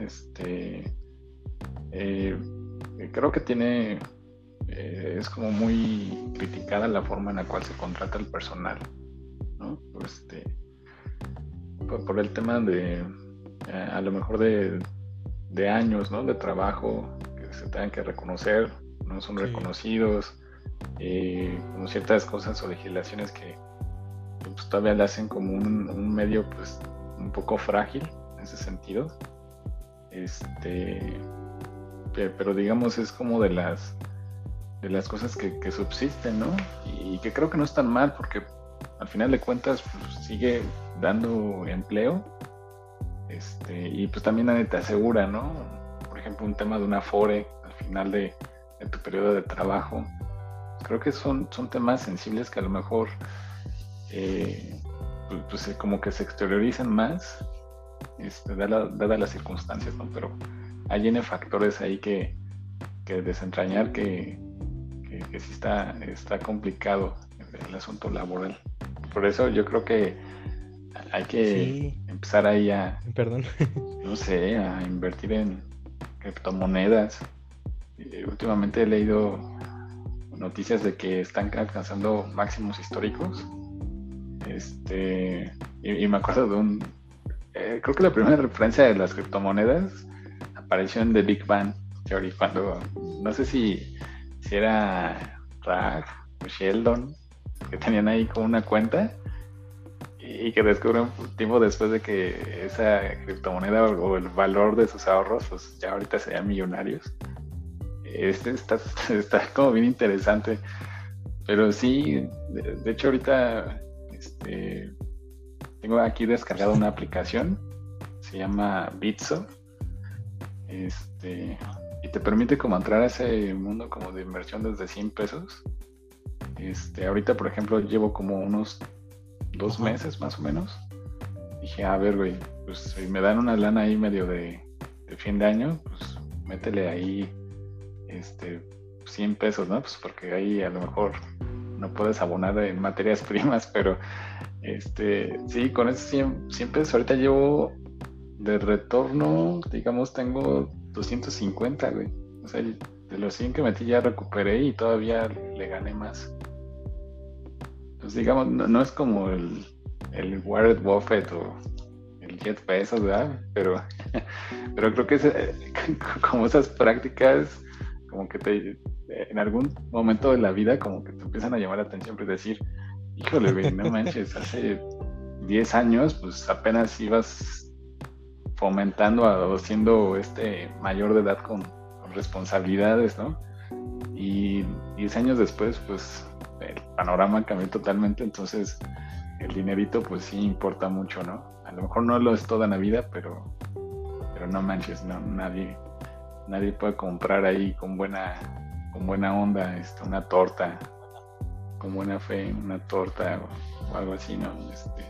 Este, eh, creo que tiene eh, es como muy criticada la forma en la cual se contrata el personal, ¿no? Este, por, el tema de, eh, a lo mejor de, años, ¿no? De trabajo que se tengan que reconocer, no son reconocidos, eh, como ciertas cosas o legislaciones que, pues, todavía le hacen como un, un, medio pues un poco frágil en ese sentido. Este, pero digamos es como de las de las cosas que, subsisten, ¿no? Y, que creo que no están mal porque al final de cuentas pues, sigue dando empleo este, y pues también nadie te asegura, ¿no? Por ejemplo, un tema de una FORE al final de, tu periodo de trabajo. Creo que son, son temas sensibles que a lo mejor eh, pues, pues como que se exteriorizan más, este, dadas las circunstancias, ¿no? Pero hay N factores ahí que, que desentrañar que, que, sí está, está complicado el, asunto laboral. Por eso yo creo que hay que empezar ahí a, Perdón. no sé, a invertir en criptomonedas. Eh, últimamente he leído noticias de que están alcanzando máximos históricos. Este, y, me acuerdo de un, eh, creo que la primera referencia de las criptomonedas apareció en The Big Bang Theory, cuando, no sé si si era Rag o Sheldon, que tenían ahí como una cuenta y que descubren tiempo después de que esa criptomoneda o el valor de sus ahorros, pues ya ahorita serían millonarios. Este está, está como bien interesante. Pero sí, de, hecho ahorita este, tengo aquí descargada una aplicación, se llama Bitso. Este, y te permite como entrar a ese mundo como de inversión desde 100 pesos. Este, ahorita, por ejemplo, llevo como unos dos meses más o menos. Dije, a ver, güey, pues si me dan una lana ahí medio de, fin de año, pues métele ahí este, 100 pesos, ¿no? Pues porque ahí a lo mejor no puedes abonar en materias primas, pero este, sí, con eso siempre, siempre ahorita llevo de retorno, digamos, tengo 250, güey. O sea, de los 100 que metí ya recuperé y todavía le gané más. Pues digamos, no, es como el, el Warren Buffett o el Jet Bezos, ¿verdad? Pero, pero creo que es, como esas prácticas, como que te, en algún momento de la vida, como que te empiezan a llamar la atención, pues decir, híjole, güey, no manches, hace 10 años, pues apenas ibas fomentando o siendo este mayor de edad con, responsabilidades, ¿no? Y 10 años después, pues el panorama cambió totalmente, entonces el dinerito pues sí importa mucho, ¿no? A lo mejor no lo es toda la vida, pero, pero no manches, no, nadie, nadie puede comprar ahí con buena, con buena onda este, una torta, con buena fe, una torta o, algo así, ¿no? Este,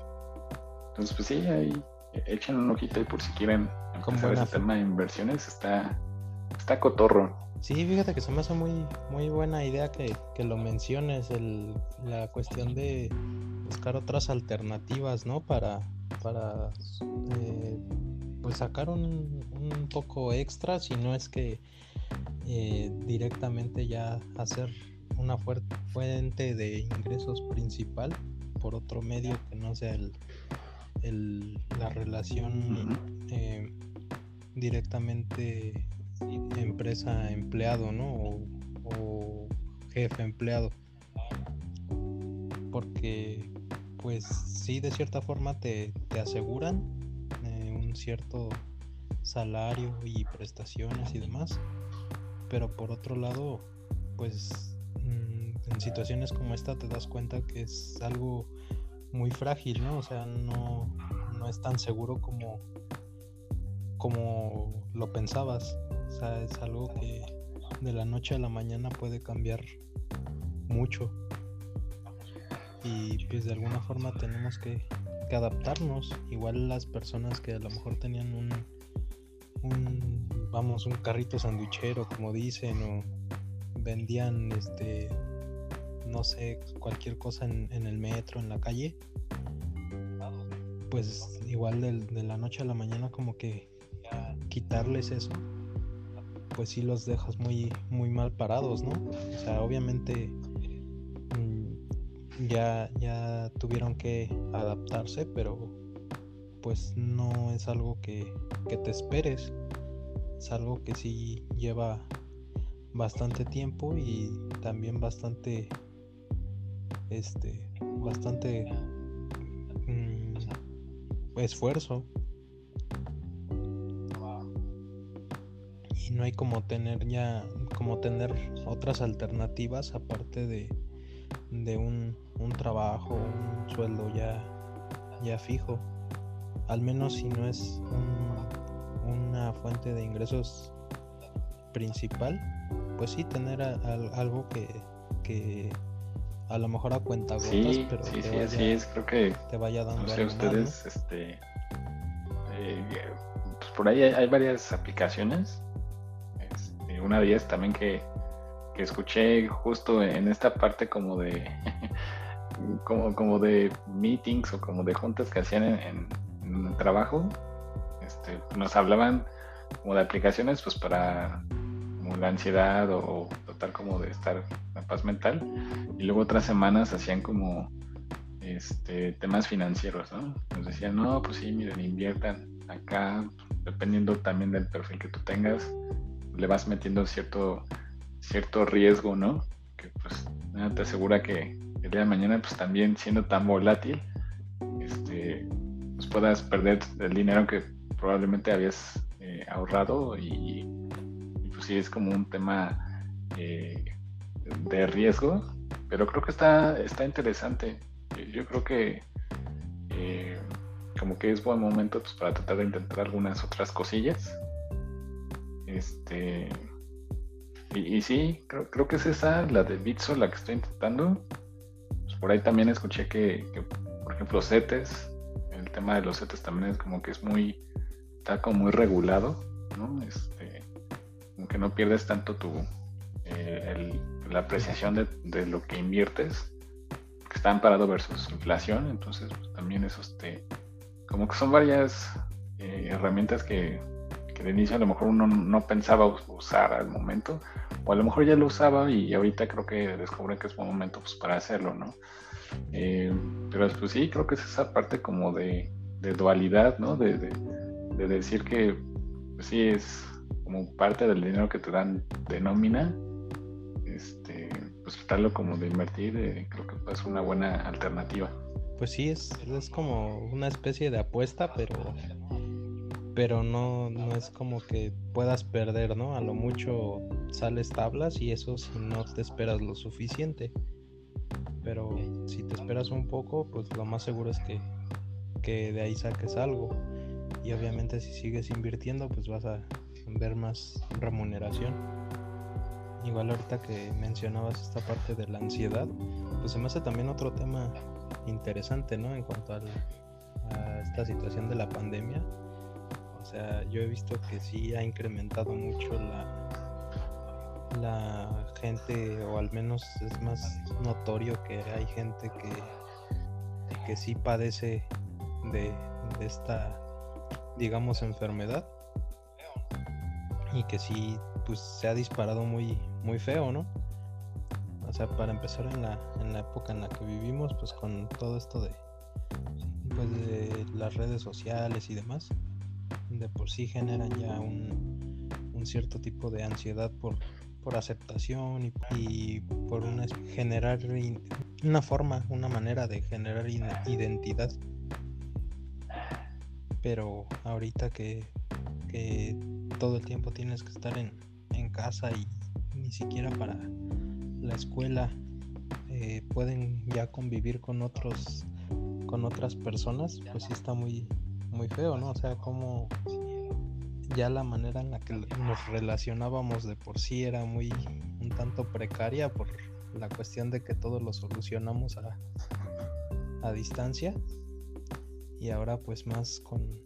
entonces pues sí, ahí echen un ojito y por si quieren empezar ese tema de inversiones, está, está cotorro. Sí, fíjate que se me hace muy, muy buena idea que, lo menciones, el, la cuestión de buscar otras alternativas, ¿no? Para, para eh, pues sacar un, un, poco extra, si no es que eh, directamente ya hacer una fuente de ingresos principal por otro medio que no sea el, el, la relación eh, directamente empresa-empleado, ¿no? O, jefe-empleado. Porque, pues sí, de cierta forma te, aseguran eh, un cierto salario y prestaciones y demás. Pero por otro lado, pues mm, en situaciones como esta te das cuenta que es algo muy frágil, ¿no? O sea, no, no es tan seguro como, como lo pensabas. Sea, es algo que de la noche a la mañana puede cambiar mucho. Y pues de alguna forma tenemos que, adaptarnos. Igual las personas que a lo mejor tenían un, un vamos, un carrito sanduichero, como dicen, o vendían este no sé, cualquier cosa en, el metro, en la calle, pues igual de, la noche a la mañana como que quitarles eso, pues sí los dejas muy, muy mal parados, ¿no? O sea, obviamente mm, ya, ya tuvieron que adaptarse, pero pues no es algo que, que te esperes, es algo que sí lleva bastante tiempo y también bastante este bastante mm, esfuerzo y no hay como tener ya como tener otras alternativas aparte de, de un, un trabajo un sueldo ya ya fijo al menos si no es una fuente de ingresos principal pues sí tener algo que, que a lo mejor a cuenta gotas, sí, pero sí, sí, así es, creo que te vaya dando. No sé, ustedes, este, eh, pues por ahí hay, varias aplicaciones. Una de ellas también que, que, escuché justo en esta parte como de como, como de meetings o como de juntas que hacían en, el trabajo. Este, nos hablaban como de aplicaciones pues para como la ansiedad o, tratar como de estar en paz mental. Y luego otras semanas hacían como este, temas financieros, ¿no? Nos decían, no, pues sí, miren, inviertan acá, dependiendo también del perfil que tú tengas, le vas metiendo cierto, cierto riesgo, ¿no? Que pues nada te asegura que el día de mañana, pues también siendo tan volátil, este, pues puedas perder el dinero que probablemente habías eh, ahorrado y, sí es como un tema eh, de riesgo, pero creo que está, está interesante. Yo creo que eh, como que es buen momento pues, para tratar de intentar algunas otras cosillas. Este y, sí, creo, creo, que es esa, la de Bitso, la que estoy intentando. Pues por ahí también escuché que, por ejemplo, CETES, el tema de los CETES también es como que es muy, está como muy regulado, ¿no? Este, que no pierdes tanto tu eh, la apreciación de, lo que inviertes que está amparado versus inflación, entonces pues, también eso, este, como que son varias eh, herramientas que, de inicio a lo mejor uno no pensaba usar al momento, o a lo mejor ya lo usaba y ahorita creo que descubre que es buen momento pues, para hacerlo, ¿no? Eh, pero pues sí, creo que es esa parte como de, dualidad, ¿no? De, de, decir que pues, sí es como parte del dinero que te dan de nómina, este, pues tratarlo como de invertir, eh, creo que es una buena alternativa. Pues sí, es, es como una especie de apuesta, pero pero no, no es como que puedas perder, ¿no? A lo mucho sales tablas y eso si no te esperas lo suficiente. Pero si te esperas un poco, pues lo más seguro es que, que de ahí saques algo. Y obviamente si sigues invirtiendo, pues vas a ver más remuneración. Igual ahorita que mencionabas esta parte de la ansiedad, pues se me hace también otro tema interesante, ¿no? En cuanto a esta situación de la pandemia. O sea, yo he visto que sí ha incrementado mucho la, la gente, o al menos es más notorio que hay gente que, que sí padece de, esta, digamos, enfermedad y que sí pues se ha disparado muy muy feo, ¿no? O sea, para empezar en la, en la época en la que vivimos, pues con todo esto de, pues de las redes sociales y demás, de por sí generan ya un, un cierto tipo de ansiedad por, por aceptación y, y, por una, generar una forma, una manera de generar identidad. Pero ahorita que, que todo el tiempo tienes que estar en, en casa y ni siquiera para la escuela eh, pueden ya convivir con otros con otras personas pues sí está muy muy feo no o sea como ya la manera en la que nos relacionábamos de por sí era muy un tanto precaria por la cuestión de que todo lo solucionamos a, a distancia y ahora pues más con,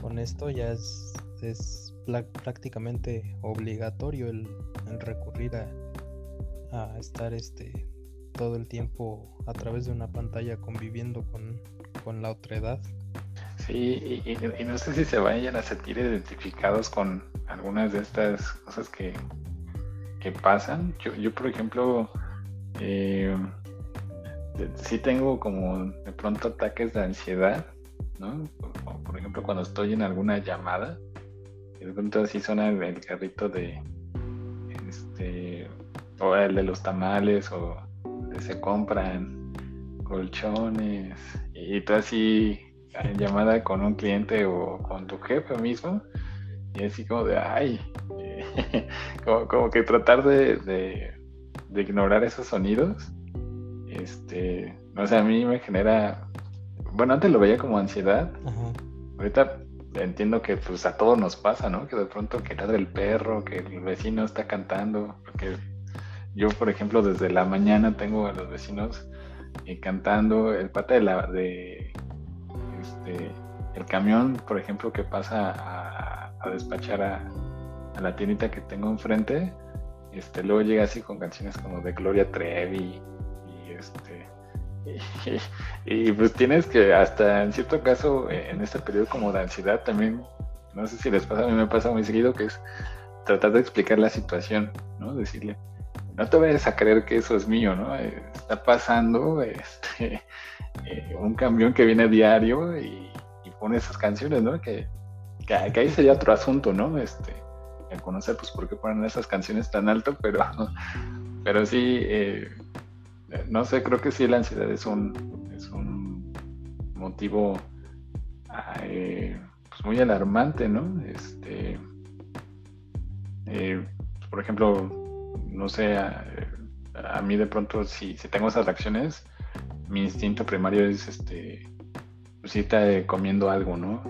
con esto ya es, es prácticamente obligatorio el, recurrir a, a, estar este todo el tiempo a través de una pantalla conviviendo con, con la otra edad. Sí, y, no sé si se vayan a sentir identificados con algunas de estas cosas que, que pasan. Yo, yo, por ejemplo, eh, sí tengo como de pronto ataques de ansiedad, ¿no? por ejemplo, cuando estoy en alguna llamada, de pronto así suena el, carrito de este o el de los tamales o se compran colchones y tú así llamada con un cliente o con tu jefe mismo y así como de ay como, que tratar de, de, ignorar esos sonidos este no sé a mí me genera bueno antes lo veía como ansiedad ahorita entiendo que pues a todos nos pasa, ¿no? Que de pronto que ladra el perro, que el vecino está cantando, porque yo, por ejemplo, desde la mañana tengo a los vecinos eh, cantando, el pata de la, de, este, el camión, por ejemplo, que pasa a, despachar a, la tiendita que tengo enfrente, este, luego llega así con canciones como de Gloria Trevi y este y, pues tienes que, hasta en cierto caso, eh, en este periodo como de ansiedad también, no sé si les pasa, a mí me pasa muy seguido, que es tratar de explicar la situación, ¿no? Decirle, no te vayas a creer que eso es mío, ¿no? Eh, está pasando este, eh, un camión que viene diario y, pone esas canciones, ¿no? Que, ahí sería otro asunto, ¿no? Este, conocer, pues, por qué ponen esas canciones tan alto, pero, pero sí, no sé, creo que sí la ansiedad es un, es un motivo eh, pues muy alarmante, ¿no? Este, eh, por ejemplo, no sé, a, mí de pronto si, tengo esas reacciones, mi instinto primario es este, pues irte comiendo algo, ¿no?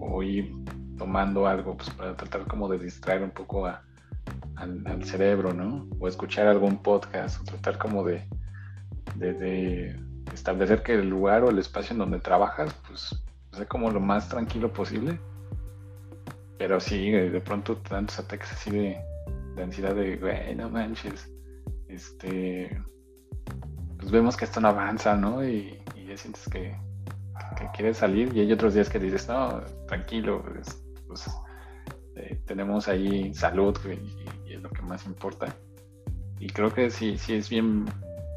O, ir tomando algo, pues para tratar como de distraer un poco al, cerebro, ¿no? O escuchar algún podcast, o tratar como de, establecer que el lugar o el espacio en donde trabajas, pues, sea como lo más tranquilo posible. Pero sí, de pronto tantos ataques así de, de ansiedad de, güey, no manches, este, pues vemos que esto no avanza, ¿no? Y, ya sientes que, que, quieres salir y hay otros días que dices, no, tranquilo, pues, pues eh, tenemos ahí salud y, es lo que más importa. Y creo que sí, sí es bien,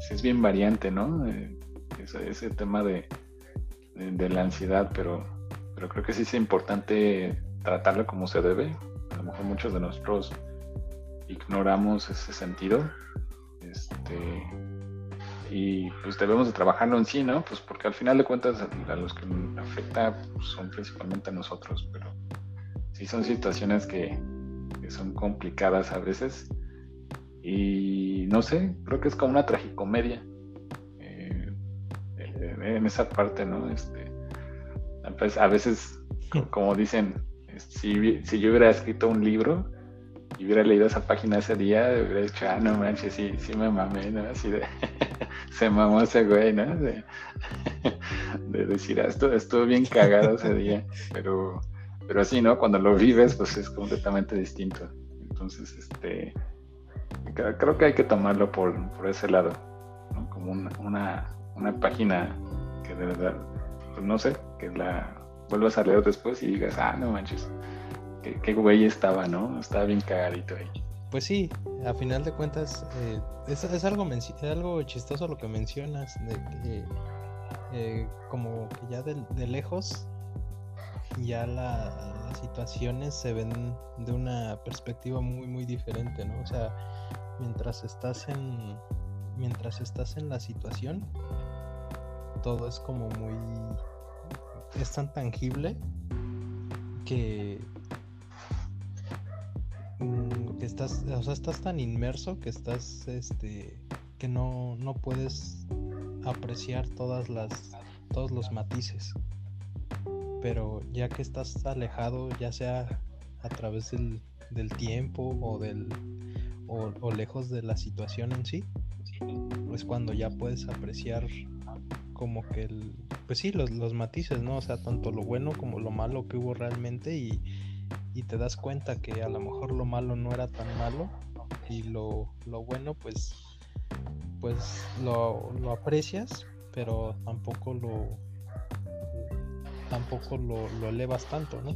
sí es bien variante, ¿no? Eh, ese, tema de, de, la ansiedad, pero, pero creo que sí es importante tratarlo como se debe. A lo mejor muchos de nosotros ignoramos ese sentido. Este, y pues debemos de trabajarlo en sí, ¿no? Pues porque al final de cuentas a, los que afecta pues, son principalmente a nosotros, pero sí son situaciones que, son complicadas a veces y no sé, creo que es como una tragicomedia eh, en esa parte, ¿no? Este, pues, a veces, como dicen, si, si yo hubiera escrito un libro, y hubiera leído esa página ese día, hubiera dicho, ah, no manches, sí, sí me mamé, ¿no? Así de, se mamó ese güey, ¿no? De, decir, ah, esto estuvo bien cagado ese día, pero, pero así, ¿no? Cuando lo vives, pues es completamente distinto. Entonces, este, creo que hay que tomarlo por, por ese lado, ¿no? Como una, una, una página que de verdad, pues no sé, que la vuelvas a leer después y digas, ah, no manches, qué, güey estaba, ¿no? Estaba bien cagadito ahí. Pues sí, a final de cuentas eh, es, algo chistoso lo que mencionas, de que eh, como que ya de, lejos ya las situaciones se ven de una perspectiva muy muy diferente, ¿no? O sea, mientras estás en mientras estás en la situación todo es como muy es tan tangible que que estás, o sea, estás tan inmerso que estás, este, que no, no puedes apreciar todas las, todos los matices. Pero ya que estás alejado, ya sea a través del, del tiempo o del o, lejos de la situación en sí, pues cuando ya puedes apreciar como que el, pues sí, los, los matices, ¿no? O sea, tanto lo bueno como lo malo que hubo realmente y, y te das cuenta que a lo mejor lo malo no era tan malo y lo, bueno pues pues lo, aprecias pero tampoco lo tampoco lo, elevas tanto ¿no?